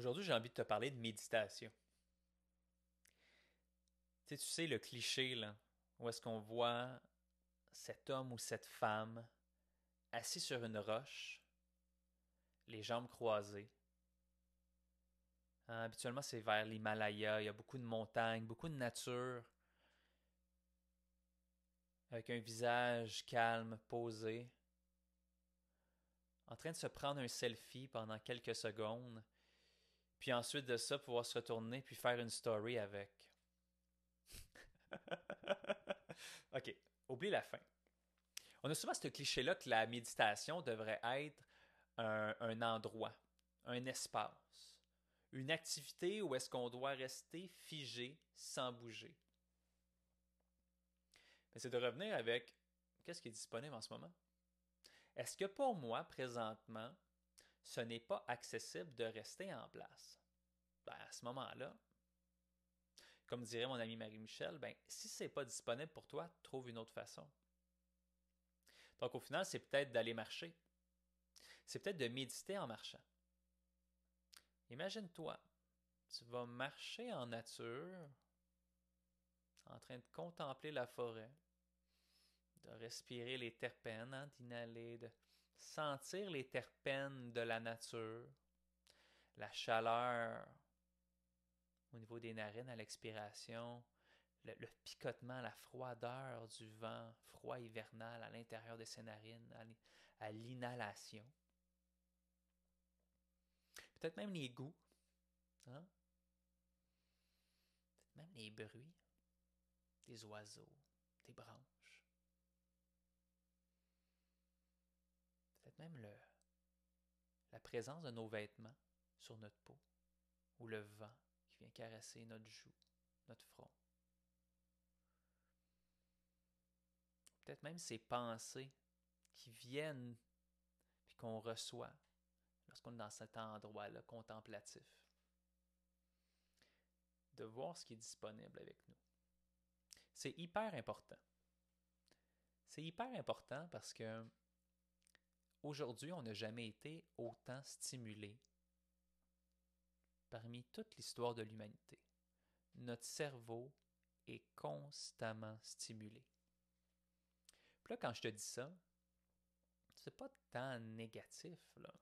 Aujourd'hui, j'ai envie de te parler de méditation. Tu sais, le cliché, là, où est-ce qu'on voit cet homme ou cette femme assis sur une roche, les jambes croisées. Hein, habituellement, c'est vers l'Himalaya, il y a beaucoup de montagnes, beaucoup de nature, avec un visage calme, posé, en train de se prendre un selfie pendant quelques secondes puis ensuite de ça, pouvoir se retourner puis faire une story avec. ok, oublie la fin. On a souvent ce cliché-là que la méditation devrait être un, un endroit, un espace, une activité où est-ce qu'on doit rester figé sans bouger. Mais c'est de revenir avec qu'est-ce qui est disponible en ce moment? Est-ce que pour moi, présentement, ce n'est pas accessible de rester en place. Ben, à ce moment-là, comme dirait mon ami Marie-Michel, ben, si ce n'est pas disponible pour toi, trouve une autre façon. Donc au final, c'est peut-être d'aller marcher. C'est peut-être de méditer en marchant. Imagine-toi, tu vas marcher en nature, en train de contempler la forêt, de respirer les terpènes, hein, d'inhaler, de sentir les terpènes de la nature, la chaleur au niveau des narines à l'expiration, le, picotement, la froideur du vent froid hivernal à l'intérieur de ses narines, à l'inhalation. Peut-être même les goûts, hein? peut-être même les bruits des oiseaux, des branches. peut-être même le, la présence de nos vêtements sur notre peau, ou le vent qui vient caresser notre joue, notre front. Peut-être même ces pensées qui viennent puis qu'on reçoit lorsqu'on est dans cet endroit-là contemplatif. De voir ce qui est disponible avec nous. C'est hyper important. C'est hyper important parce que Aujourd'hui, on n'a jamais été autant stimulé parmi toute l'histoire de l'humanité. Notre cerveau est constamment stimulé. Puis là, quand je te dis ça, c'est pas tant négatif, là.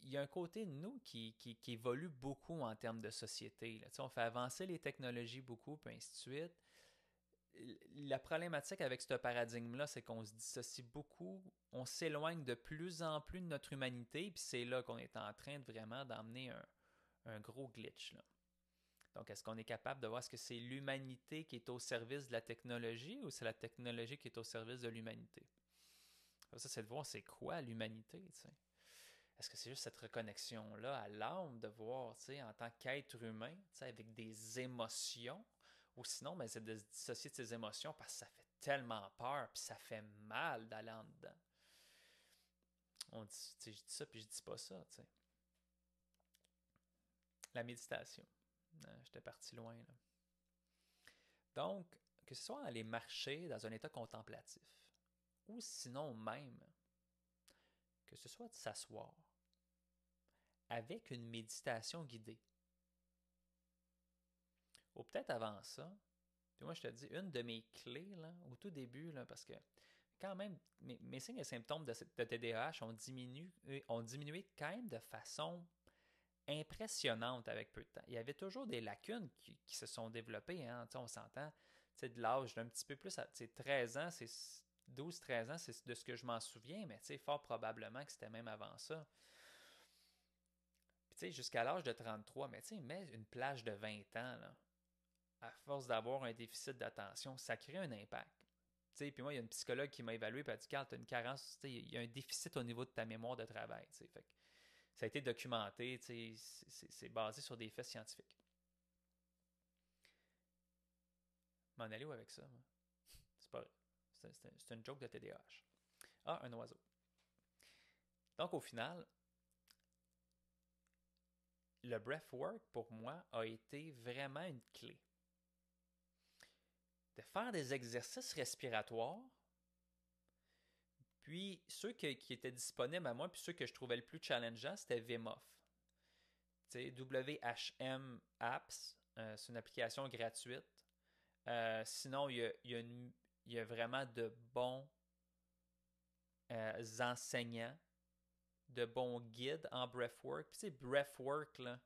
Il y a un côté de nous qui, qui, évolue beaucoup en termes de société. Là. On fait avancer les technologies beaucoup, puis ainsi de suite la problématique avec ce paradigme-là, c'est qu'on se dissocie beaucoup, on s'éloigne de plus en plus de notre humanité, puis c'est là qu'on est en train de vraiment d'emmener un, gros glitch. Donc, est-ce qu'on est capable de voir est-ce que c'est l'humanité qui est au service de la technologie ou c'est la technologie qui est au service de l'humanité? Ça, c'est de voir c'est quoi l'humanité, Est-ce que c'est juste cette reconnexion-là à l'âme de voir, en tant qu'être humain, avec des émotions, ou sinon, ben, c'est de se dissocier de ses émotions parce que ça fait tellement peur, puis ça fait mal d'aller en dedans. On dit, je dis ça, puis je dis pas ça. sais. La méditation. Euh, j'étais parti loin. Là. Donc, que ce soit aller marcher dans un état contemplatif, ou sinon même, que ce soit de s'asseoir avec une méditation guidée ou peut-être avant ça. Moi, je te dis, une de mes clés, là, au tout début, là, parce que quand même, mes, signes et symptômes de, TDAH ont diminué, ont diminué quand même de façon impressionnante avec peu de temps. Il y avait toujours des lacunes qui, se sont développées, hein, on s'entend, de l'âge d'un petit peu plus, à 13 ans, c'est 12-13 ans, c'est de ce que je m'en souviens, mais fort probablement que c'était même avant ça. Jusqu'à l'âge de 33, mais une plage de 20 ans, là à force d'avoir un déficit d'attention, ça crée un impact. Puis moi, il y a une psychologue qui m'a évalué et a dit Carl, tu as une carence, il y a un déficit au niveau de ta mémoire de travail. Fait ça a été documenté, c'est basé sur des faits scientifiques. M'en aller où avec ça? C'est pas C'est une joke de TDAH. Ah, un oiseau. Donc, au final, le breathwork, pour moi, a été vraiment une clé de faire des exercices respiratoires, Puis ceux qui, étaient disponibles à moi, puis ceux que je trouvais le plus challengeant, c'était Vim Off. WHM Apps, euh, c'est une application gratuite. Euh, sinon, il y, a, vraiment de bons euh, enseignants, de bons guides en breathwork. Puis, c'est breathwork, là.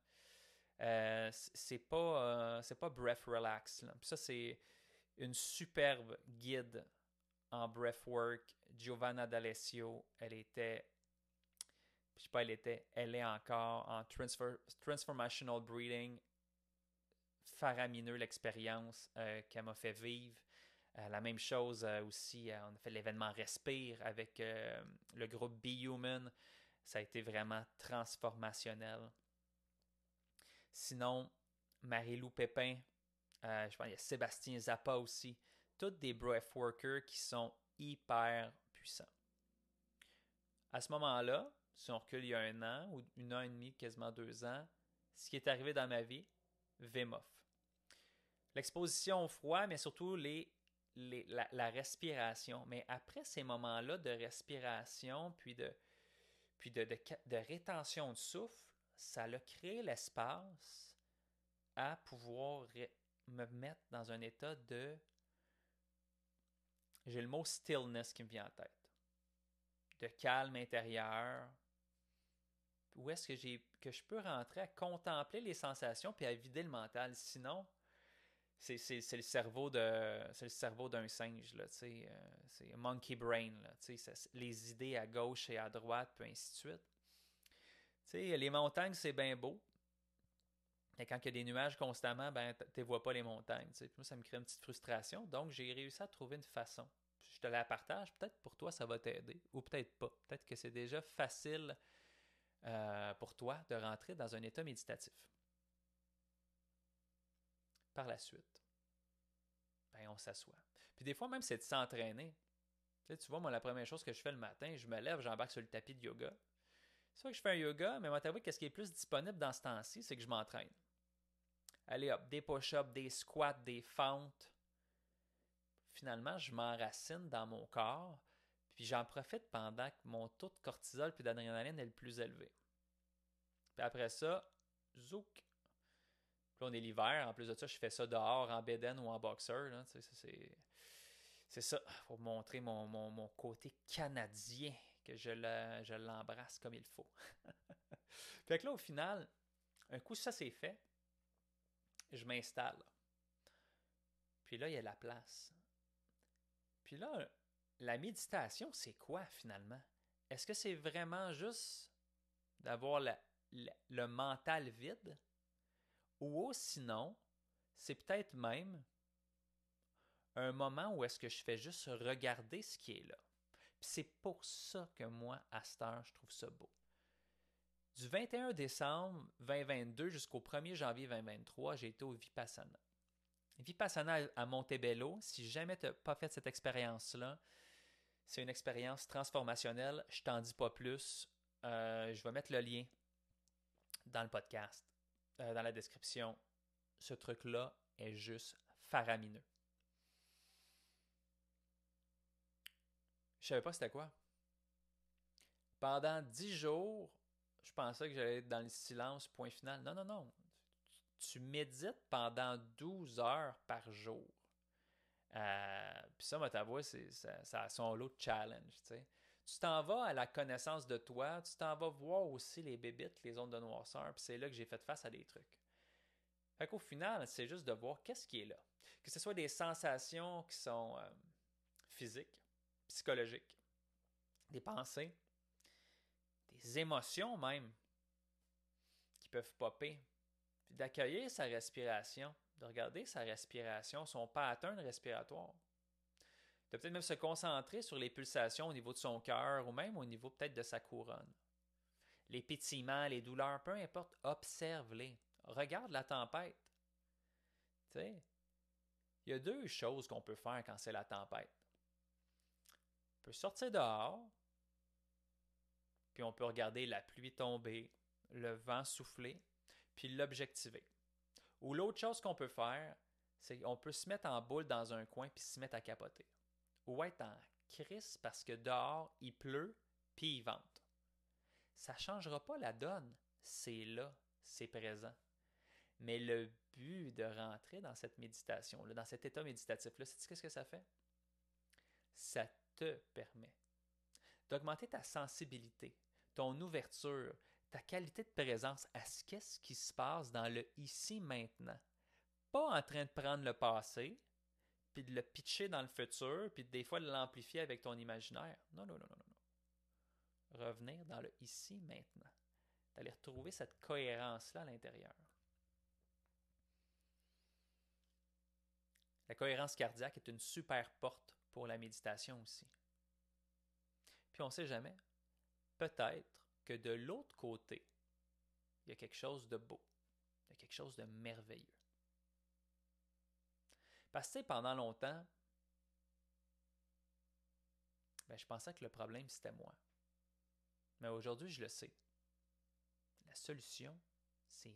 c'est pas, c'est pas breath relax. Puis ça, c'est une superbe guide en breathwork. Giovanna D'Alessio, elle était je sais pas, elle était, elle est encore en transformational breathing. Faramineux l'expérience euh, qu'elle m'a fait vivre. Euh, la même chose euh, aussi, on a fait l'événement Respire avec le groupe Be Human. Ça a été vraiment transformationnel. Sinon, Marie-Lou Pépin, je pense y a Sébastien Zappa aussi. Toutes des breathworkers qui sont hyper puissants. À ce moment-là, si on recule il y a un an ou une an et demi, quasiment deux ans, ce qui est arrivé dans ma vie, VMOF. L'exposition au froid, mais surtout les, la, respiration. Mais après ces moments-là de respiration, puis de, puis de, de, rétention de souffle, ça a créé l'espace à pouvoir me mettre dans un état de... J'ai le mot stillness qui me vient en tête. De calme intérieur, où est-ce que j'ai que je peux rentrer à contempler les sensations puis à vider le mental? Sinon, c'est, le cerveau de c'est le cerveau d'un singe là, euh, c'est monkey brain là, les idées à gauche et à droite puis ainsi de suite. sais, les montagnes c'est bien beau. Mais quand il y a des nuages constamment, ben tu vois pas les montagnes. moi, ça me crée une petite frustration. Donc, j'ai réussi à trouver une façon. Je te la partage. Peut-être pour toi, ça va t'aider. Ou peut-être pas. Peut-être que c'est déjà facile euh, pour toi de rentrer dans un état méditatif. Par la suite, ben, on s'assoit. Puis des fois même, c'est de s'entraîner. Tu vois, moi, la première chose que je fais le matin, je me lève, j'embarque sur le tapis de yoga. C'est vrai que je fais un yoga, mais moi, t'avouer qu'est-ce qui est plus disponible dans ce temps-ci, c'est que je m'entraîne. Allez hop, des push-ups, des squats, des fentes. Finalement, je m'enracine dans mon corps, puis j'en profite pendant que mon taux de cortisol puis d'adrénaline est le plus élevé. Puis après ça, zouk. Puis là, on est l'hiver. En plus de ça, je fais ça dehors en bédaine ou en boxeur. C'est ça, pour montrer mon, côté canadien, que je l'embrasse comme il faut. fait que là, au final, un coup ça c'est fait, je m'installe. Puis là, il y a la place. Puis là, la méditation, c'est quoi finalement? Est-ce que c'est vraiment juste d'avoir le mental vide? Ou sinon, c'est peut-être même un moment où est-ce que je fais juste regarder ce qui est là. Puis c'est pour ça que moi, à cette heure, je trouve ça beau. Du 21 décembre 2022 jusqu'au 1er janvier 2023, j'ai été au Vipassana. Vipassana à Montebello, si jamais tu n'as pas fait cette expérience-là, c'est une expérience transformationnelle. Je t'en dis pas plus. Euh, je vais mettre le lien dans le podcast, euh, dans la description. Ce truc-là est juste faramineux. Je savais pas c'était quoi. Pendant dix jours, je pensais que j'allais être dans le silence, point final. Non, non, non. Tu médites pendant 12 heures par jour. Euh, puis ça, c'est, ça, ça, a son lot de challenge. Tu t'en vas à la connaissance de toi, tu t'en vas voir aussi les bébites, les ondes de noirceur, puis c'est là que j'ai fait face à des trucs. Fait qu'au final, c'est juste de voir qu'est-ce qui est là. Que ce soit des sensations qui sont euh, physiques, psychologiques, des pensées, émotions même, qui peuvent popper, puis d'accueillir sa respiration, de regarder sa respiration, son pattern respiratoire. De peut-être même se concentrer sur les pulsations au niveau de son cœur ou même au niveau peut-être de sa couronne. Les pétillements, les douleurs, peu importe, observe-les. Regarde la tempête. Tu sais, il y a deux choses qu'on peut faire quand c'est la tempête. On peut sortir dehors, puis on peut regarder la pluie tomber, le vent souffler, puis l'objectiver. Ou l'autre chose qu'on peut faire, c'est qu'on peut se mettre en boule dans un coin puis se mettre à capoter. Ou être en crisse parce que dehors, il pleut, puis il vente. Ça ne changera pas la donne. C'est là, c'est présent. Mais le but de rentrer dans cette méditation-là, dans cet état méditatif-là, c'est qu'est-ce que ça fait? Ça te permet d'augmenter ta sensibilité, ton ouverture, ta qualité de présence à ce qu'est-ce qui se passe dans le ici maintenant. Pas en train de prendre le passé, puis de le pitcher dans le futur, puis des fois de l'amplifier avec ton imaginaire. Non, non, non, non, non. Revenir dans le ici maintenant. D'aller retrouver cette cohérence-là à l'intérieur. La cohérence cardiaque est une super porte pour la méditation aussi. Puis on ne sait jamais. Peut-être que de l'autre côté, il y a quelque chose de beau, il y a quelque chose de merveilleux. Parce que pendant longtemps, ben, je pensais que le problème, c'était moi. Mais aujourd'hui, je le sais. La solution, c'est.